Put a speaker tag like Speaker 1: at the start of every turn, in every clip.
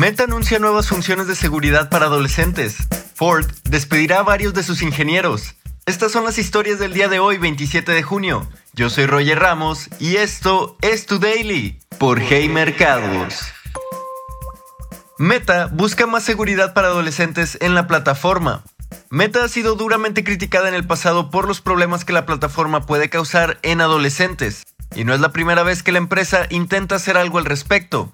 Speaker 1: Meta anuncia nuevas funciones de seguridad para adolescentes. Ford despedirá a varios de sus ingenieros. Estas son las historias del día de hoy, 27 de junio. Yo soy Roger Ramos y esto es Tu Daily por Hey Mercados. Meta busca más seguridad para adolescentes en la plataforma. Meta ha sido duramente criticada en el pasado por los problemas que la plataforma puede causar en adolescentes, y no es la primera vez que la empresa intenta hacer algo al respecto.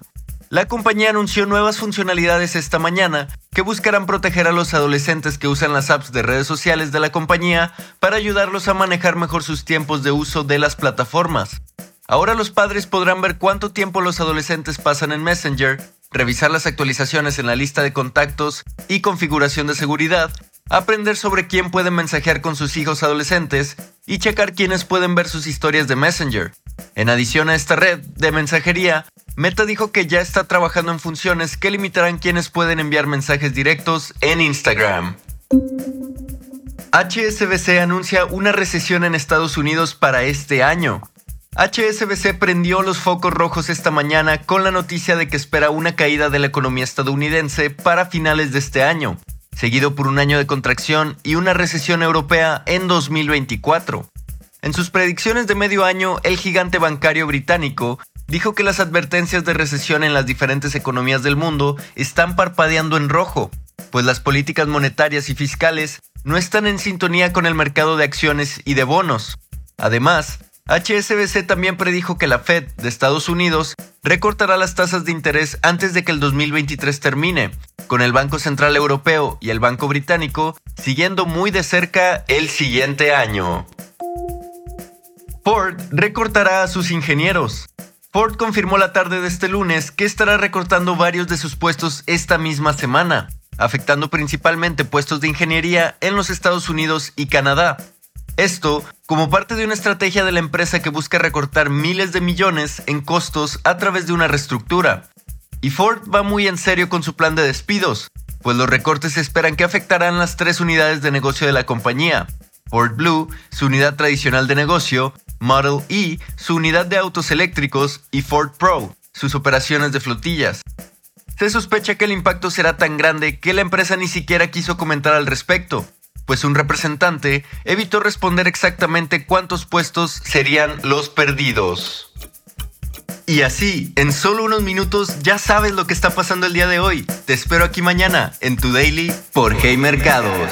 Speaker 1: La compañía anunció nuevas funcionalidades esta mañana que buscarán proteger a los adolescentes que usan las apps de redes sociales de la compañía para ayudarlos a manejar mejor sus tiempos de uso de las plataformas. Ahora los padres podrán ver cuánto tiempo los adolescentes pasan en Messenger, revisar las actualizaciones en la lista de contactos y configuración de seguridad, aprender sobre quién puede mensajear con sus hijos adolescentes y checar quiénes pueden ver sus historias de Messenger. En adición a esta red de mensajería, Meta dijo que ya está trabajando en funciones que limitarán quienes pueden enviar mensajes directos en Instagram. HSBC anuncia una recesión en Estados Unidos para este año. HSBC prendió los focos rojos esta mañana con la noticia de que espera una caída de la economía estadounidense para finales de este año, seguido por un año de contracción y una recesión europea en 2024. En sus predicciones de medio año, el gigante bancario británico dijo que las advertencias de recesión en las diferentes economías del mundo están parpadeando en rojo, pues las políticas monetarias y fiscales no están en sintonía con el mercado de acciones y de bonos. Además, HSBC también predijo que la Fed de Estados Unidos recortará las tasas de interés antes de que el 2023 termine, con el Banco Central Europeo y el Banco Británico siguiendo muy de cerca el siguiente año. Ford recortará a sus ingenieros. Ford confirmó la tarde de este lunes que estará recortando varios de sus puestos esta misma semana, afectando principalmente puestos de ingeniería en los Estados Unidos y Canadá. Esto como parte de una estrategia de la empresa que busca recortar miles de millones en costos a través de una reestructura. Y Ford va muy en serio con su plan de despidos, pues los recortes se esperan que afectarán las tres unidades de negocio de la compañía. Ford Blue, su unidad tradicional de negocio, Model E, su unidad de autos eléctricos, y Ford Pro, sus operaciones de flotillas. Se sospecha que el impacto será tan grande que la empresa ni siquiera quiso comentar al respecto, pues un representante evitó responder exactamente cuántos puestos serían los perdidos. Y así, en solo unos minutos ya sabes lo que está pasando el día de hoy. Te espero aquí mañana en tu daily por Hey Mercados.